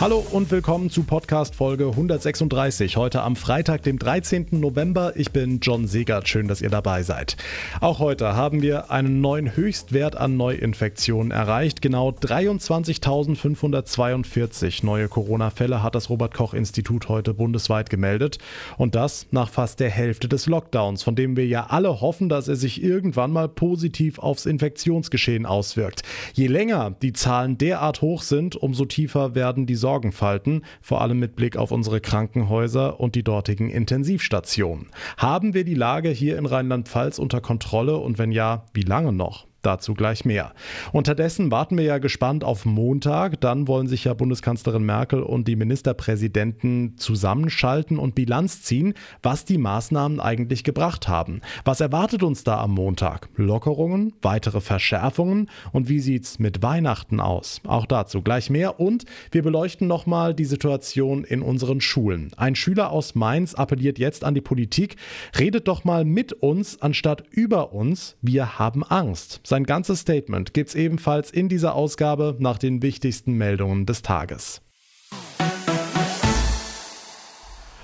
Hallo und willkommen zu Podcast Folge 136. Heute am Freitag, dem 13. November. Ich bin John Segert. Schön, dass ihr dabei seid. Auch heute haben wir einen neuen Höchstwert an Neuinfektionen erreicht. Genau 23.542 neue Corona-Fälle hat das Robert-Koch-Institut heute bundesweit gemeldet. Und das nach fast der Hälfte des Lockdowns, von dem wir ja alle hoffen, dass er sich irgendwann mal positiv aufs Infektionsgeschehen auswirkt. Je länger die Zahlen derart hoch sind, umso tiefer werden die Sorgenfalten, vor allem mit Blick auf unsere Krankenhäuser und die dortigen Intensivstationen. Haben wir die Lage hier in Rheinland-Pfalz unter Kontrolle und wenn ja, wie lange noch? Dazu gleich mehr. Unterdessen warten wir ja gespannt auf Montag. Dann wollen sich ja Bundeskanzlerin Merkel und die Ministerpräsidenten zusammenschalten und Bilanz ziehen, was die Maßnahmen eigentlich gebracht haben. Was erwartet uns da am Montag? Lockerungen, weitere Verschärfungen und wie sieht's mit Weihnachten aus? Auch dazu gleich mehr und wir beleuchten nochmal die Situation in unseren Schulen. Ein Schüler aus Mainz appelliert jetzt an die Politik, redet doch mal mit uns anstatt über uns. Wir haben Angst. Sein ganzes Statement gibt's ebenfalls in dieser Ausgabe nach den wichtigsten Meldungen des Tages.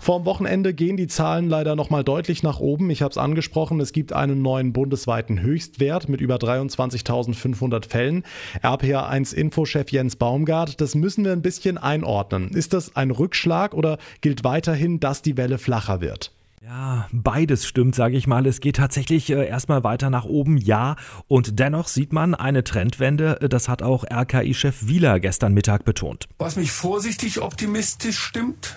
Vorm Wochenende gehen die Zahlen leider nochmal deutlich nach oben. Ich habe es angesprochen, es gibt einen neuen bundesweiten Höchstwert mit über 23.500 Fällen. RPA1 Infochef Jens Baumgart, das müssen wir ein bisschen einordnen. Ist das ein Rückschlag oder gilt weiterhin, dass die Welle flacher wird? Ja, beides stimmt, sage ich mal. Es geht tatsächlich äh, erstmal weiter nach oben, ja. Und dennoch sieht man eine Trendwende. Das hat auch RKI-Chef Wieler gestern Mittag betont. Was mich vorsichtig optimistisch stimmt,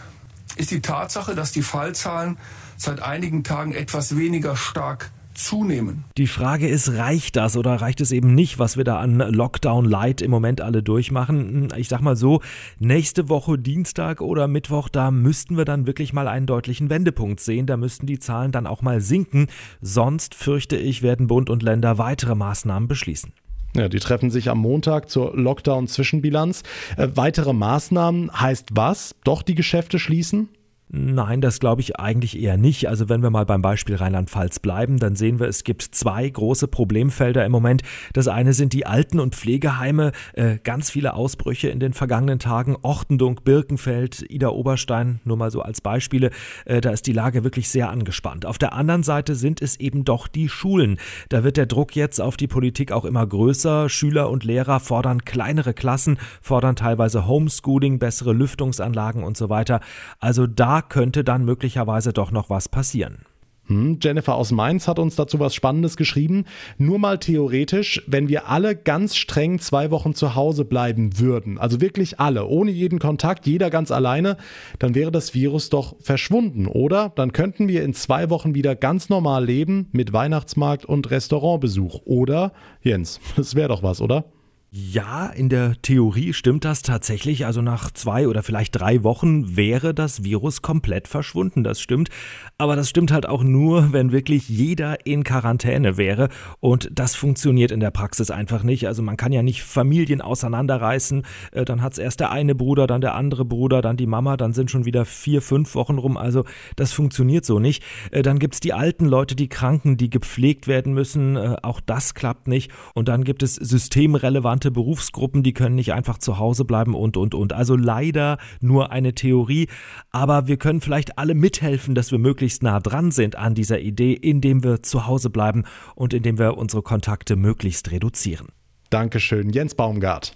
ist die Tatsache, dass die Fallzahlen seit einigen Tagen etwas weniger stark zunehmen. Die Frage ist, reicht das oder reicht es eben nicht, was wir da an Lockdown Light im Moment alle durchmachen? Ich sag mal so, nächste Woche Dienstag oder Mittwoch, da müssten wir dann wirklich mal einen deutlichen Wendepunkt sehen. Da müssten die Zahlen dann auch mal sinken. Sonst fürchte ich, werden Bund und Länder weitere Maßnahmen beschließen. Ja, die treffen sich am Montag zur Lockdown-Zwischenbilanz. Äh, weitere Maßnahmen heißt was? Doch die Geschäfte schließen? Nein, das glaube ich eigentlich eher nicht. Also wenn wir mal beim Beispiel Rheinland-Pfalz bleiben, dann sehen wir, es gibt zwei große Problemfelder im Moment. Das eine sind die Alten- und Pflegeheime, äh, ganz viele Ausbrüche in den vergangenen Tagen, Ortendung, Birkenfeld, Ida Oberstein, nur mal so als Beispiele. Äh, da ist die Lage wirklich sehr angespannt. Auf der anderen Seite sind es eben doch die Schulen. Da wird der Druck jetzt auf die Politik auch immer größer. Schüler und Lehrer fordern kleinere Klassen, fordern teilweise Homeschooling, bessere Lüftungsanlagen und so weiter. Also da könnte dann möglicherweise doch noch was passieren. Hm, Jennifer aus Mainz hat uns dazu was Spannendes geschrieben. Nur mal theoretisch, wenn wir alle ganz streng zwei Wochen zu Hause bleiben würden, also wirklich alle, ohne jeden Kontakt, jeder ganz alleine, dann wäre das Virus doch verschwunden, oder? Dann könnten wir in zwei Wochen wieder ganz normal leben mit Weihnachtsmarkt und Restaurantbesuch, oder? Jens, das wäre doch was, oder? Ja, in der Theorie stimmt das tatsächlich. Also nach zwei oder vielleicht drei Wochen wäre das Virus komplett verschwunden. Das stimmt. Aber das stimmt halt auch nur, wenn wirklich jeder in Quarantäne wäre. Und das funktioniert in der Praxis einfach nicht. Also man kann ja nicht Familien auseinanderreißen. Äh, dann hat es erst der eine Bruder, dann der andere Bruder, dann die Mama. Dann sind schon wieder vier, fünf Wochen rum. Also das funktioniert so nicht. Äh, dann gibt es die alten Leute, die Kranken, die gepflegt werden müssen. Äh, auch das klappt nicht. Und dann gibt es systemrelevante relevante Berufsgruppen, die können nicht einfach zu Hause bleiben und, und, und. Also leider nur eine Theorie, aber wir können vielleicht alle mithelfen, dass wir möglichst nah dran sind an dieser Idee, indem wir zu Hause bleiben und indem wir unsere Kontakte möglichst reduzieren. Dankeschön, Jens Baumgart.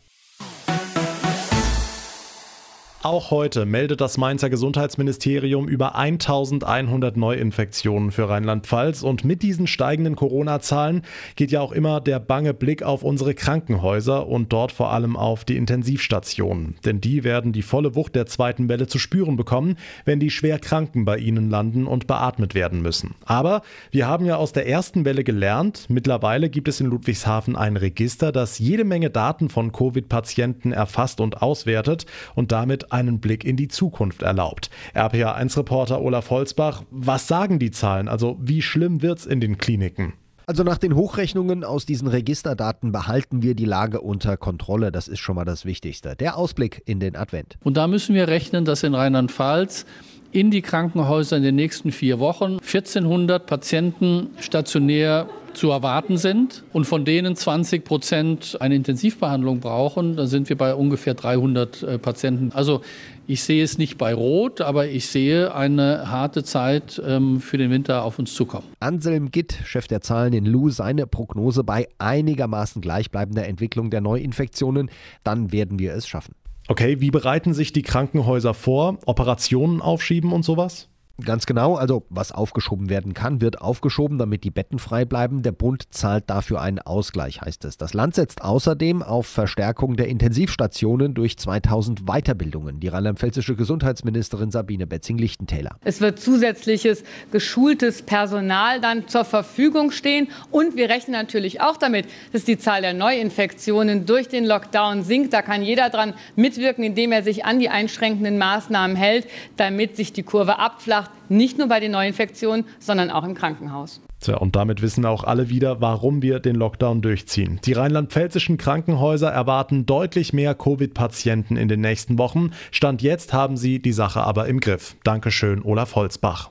Auch heute meldet das Mainzer Gesundheitsministerium über 1100 Neuinfektionen für Rheinland-Pfalz. Und mit diesen steigenden Corona-Zahlen geht ja auch immer der bange Blick auf unsere Krankenhäuser und dort vor allem auf die Intensivstationen. Denn die werden die volle Wucht der zweiten Welle zu spüren bekommen, wenn die Schwerkranken bei ihnen landen und beatmet werden müssen. Aber wir haben ja aus der ersten Welle gelernt, mittlerweile gibt es in Ludwigshafen ein Register, das jede Menge Daten von Covid-Patienten erfasst und auswertet und damit einen Blick in die Zukunft erlaubt. RPA1-Reporter Olaf Holzbach, was sagen die Zahlen? Also wie schlimm wird's in den Kliniken? Also nach den Hochrechnungen aus diesen Registerdaten behalten wir die Lage unter Kontrolle. Das ist schon mal das Wichtigste. Der Ausblick in den Advent. Und da müssen wir rechnen, dass in Rheinland-Pfalz in die Krankenhäuser in den nächsten vier Wochen 1400 Patienten stationär zu erwarten sind und von denen 20 Prozent eine Intensivbehandlung brauchen, dann sind wir bei ungefähr 300 äh, Patienten. Also ich sehe es nicht bei Rot, aber ich sehe eine harte Zeit ähm, für den Winter auf uns zukommen. Anselm Gitt, Chef der Zahlen in Lu, seine Prognose bei einigermaßen gleichbleibender Entwicklung der Neuinfektionen. Dann werden wir es schaffen. Okay, wie bereiten sich die Krankenhäuser vor? Operationen aufschieben und sowas? Ganz genau, also was aufgeschoben werden kann, wird aufgeschoben, damit die Betten frei bleiben. Der Bund zahlt dafür einen Ausgleich, heißt es. Das Land setzt außerdem auf Verstärkung der Intensivstationen durch 2000 Weiterbildungen. Die rheinland-pfälzische Gesundheitsministerin Sabine Betzing-Lichtentäler. Es wird zusätzliches geschultes Personal dann zur Verfügung stehen und wir rechnen natürlich auch damit, dass die Zahl der Neuinfektionen durch den Lockdown sinkt. Da kann jeder dran mitwirken, indem er sich an die einschränkenden Maßnahmen hält, damit sich die Kurve abflacht nicht nur bei den Neuinfektionen, sondern auch im Krankenhaus. Tja, und damit wissen auch alle wieder, warum wir den Lockdown durchziehen. Die rheinland-pfälzischen Krankenhäuser erwarten deutlich mehr Covid-Patienten in den nächsten Wochen. Stand jetzt haben sie die Sache aber im Griff. Dankeschön, Olaf Holzbach.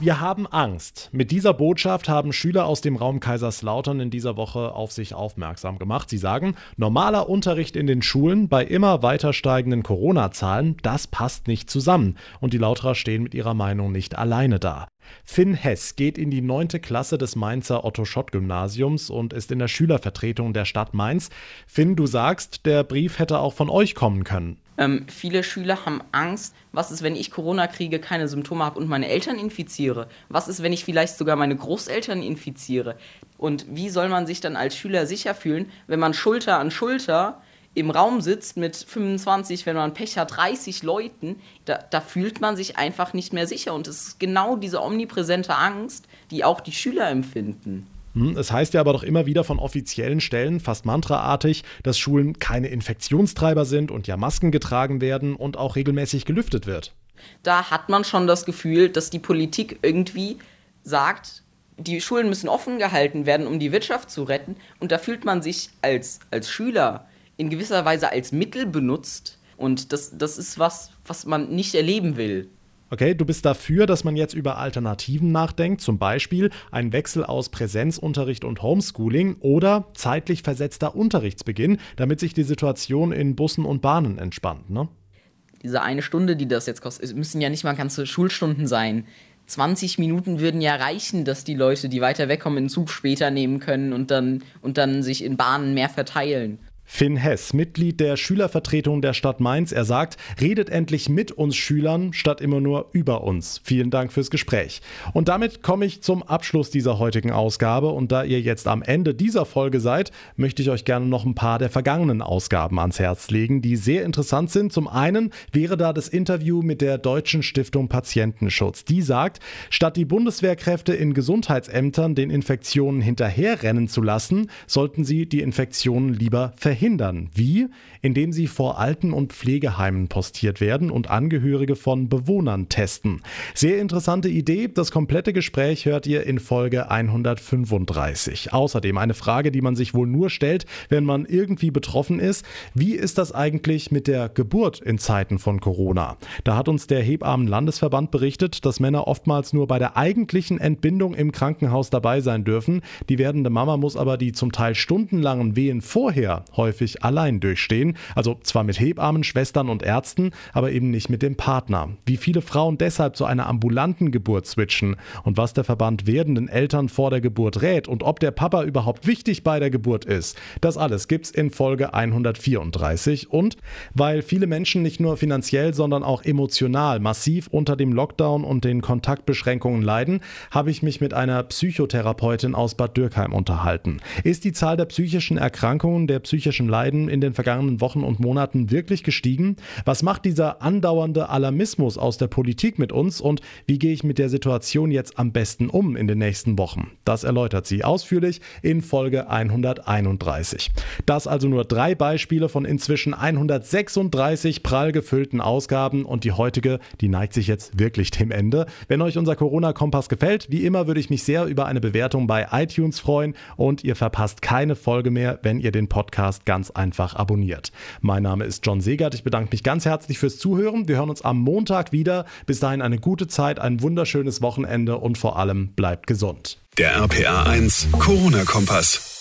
Wir haben Angst. Mit dieser Botschaft haben Schüler aus dem Raum Kaiserslautern in dieser Woche auf sich aufmerksam gemacht. Sie sagen, normaler Unterricht in den Schulen bei immer weiter steigenden Corona-Zahlen, das passt nicht zusammen. Und die Lauterer stehen mit ihrer Meinung nicht alleine da. Finn Hess geht in die neunte Klasse des Mainzer Otto-Schott-Gymnasiums und ist in der Schülervertretung der Stadt Mainz. Finn, du sagst, der Brief hätte auch von euch kommen können. Ähm, viele Schüler haben Angst, was ist, wenn ich Corona kriege, keine Symptome habe und meine Eltern infiziere? Was ist, wenn ich vielleicht sogar meine Großeltern infiziere? Und wie soll man sich dann als Schüler sicher fühlen, wenn man Schulter an Schulter im Raum sitzt mit 25, wenn man Pech hat, 30 Leuten, da, da fühlt man sich einfach nicht mehr sicher. Und es ist genau diese omnipräsente Angst, die auch die Schüler empfinden. Hm, es heißt ja aber doch immer wieder von offiziellen Stellen, fast mantraartig, dass Schulen keine Infektionstreiber sind und ja Masken getragen werden und auch regelmäßig gelüftet wird. Da hat man schon das Gefühl, dass die Politik irgendwie sagt, die Schulen müssen offen gehalten werden, um die Wirtschaft zu retten. Und da fühlt man sich als, als Schüler in gewisser Weise als Mittel benutzt. Und das, das ist was, was man nicht erleben will. Okay, du bist dafür, dass man jetzt über Alternativen nachdenkt, zum Beispiel ein Wechsel aus Präsenzunterricht und Homeschooling oder zeitlich versetzter Unterrichtsbeginn, damit sich die Situation in Bussen und Bahnen entspannt, ne? Diese eine Stunde, die das jetzt kostet, müssen ja nicht mal ganze Schulstunden sein. 20 Minuten würden ja reichen, dass die Leute, die weiter wegkommen, den Zug später nehmen können und dann, und dann sich in Bahnen mehr verteilen. Finn Hess, Mitglied der Schülervertretung der Stadt Mainz, er sagt, redet endlich mit uns Schülern statt immer nur über uns. Vielen Dank fürs Gespräch. Und damit komme ich zum Abschluss dieser heutigen Ausgabe und da ihr jetzt am Ende dieser Folge seid, möchte ich euch gerne noch ein paar der vergangenen Ausgaben ans Herz legen, die sehr interessant sind. Zum einen wäre da das Interview mit der Deutschen Stiftung Patientenschutz. Die sagt, statt die Bundeswehrkräfte in Gesundheitsämtern den Infektionen hinterherrennen zu lassen, sollten sie die Infektionen lieber verhindern verhindern. Wie? Indem sie vor Alten- und Pflegeheimen postiert werden und Angehörige von Bewohnern testen. Sehr interessante Idee. Das komplette Gespräch hört ihr in Folge 135. Außerdem eine Frage, die man sich wohl nur stellt, wenn man irgendwie betroffen ist. Wie ist das eigentlich mit der Geburt in Zeiten von Corona? Da hat uns der Hebammen-Landesverband berichtet, dass Männer oftmals nur bei der eigentlichen Entbindung im Krankenhaus dabei sein dürfen. Die werdende Mama muss aber die zum Teil stundenlangen Wehen vorher häufig häufig allein durchstehen. Also zwar mit Hebammen, Schwestern und Ärzten, aber eben nicht mit dem Partner. Wie viele Frauen deshalb zu einer ambulanten Geburt switchen und was der Verband werdenden Eltern vor der Geburt rät und ob der Papa überhaupt wichtig bei der Geburt ist, das alles gibt's in Folge 134. Und weil viele Menschen nicht nur finanziell, sondern auch emotional massiv unter dem Lockdown und den Kontaktbeschränkungen leiden, habe ich mich mit einer Psychotherapeutin aus Bad Dürkheim unterhalten. Ist die Zahl der psychischen Erkrankungen, der psychischen psychischen Leiden in den vergangenen Wochen und Monaten wirklich gestiegen? Was macht dieser andauernde Alarmismus aus der Politik mit uns und wie gehe ich mit der Situation jetzt am besten um in den nächsten Wochen? Das erläutert sie ausführlich in Folge 131. Das also nur drei Beispiele von inzwischen 136 prall gefüllten Ausgaben und die heutige, die neigt sich jetzt wirklich dem Ende. Wenn euch unser Corona-Kompass gefällt, wie immer würde ich mich sehr über eine Bewertung bei iTunes freuen und ihr verpasst keine Folge mehr, wenn ihr den Podcast ganz einfach abonniert. Mein Name ist John Segert. Ich bedanke mich ganz herzlich fürs Zuhören. Wir hören uns am Montag wieder. Bis dahin eine gute Zeit, ein wunderschönes Wochenende und vor allem bleibt gesund. Der RPA 1 Corona-Kompass.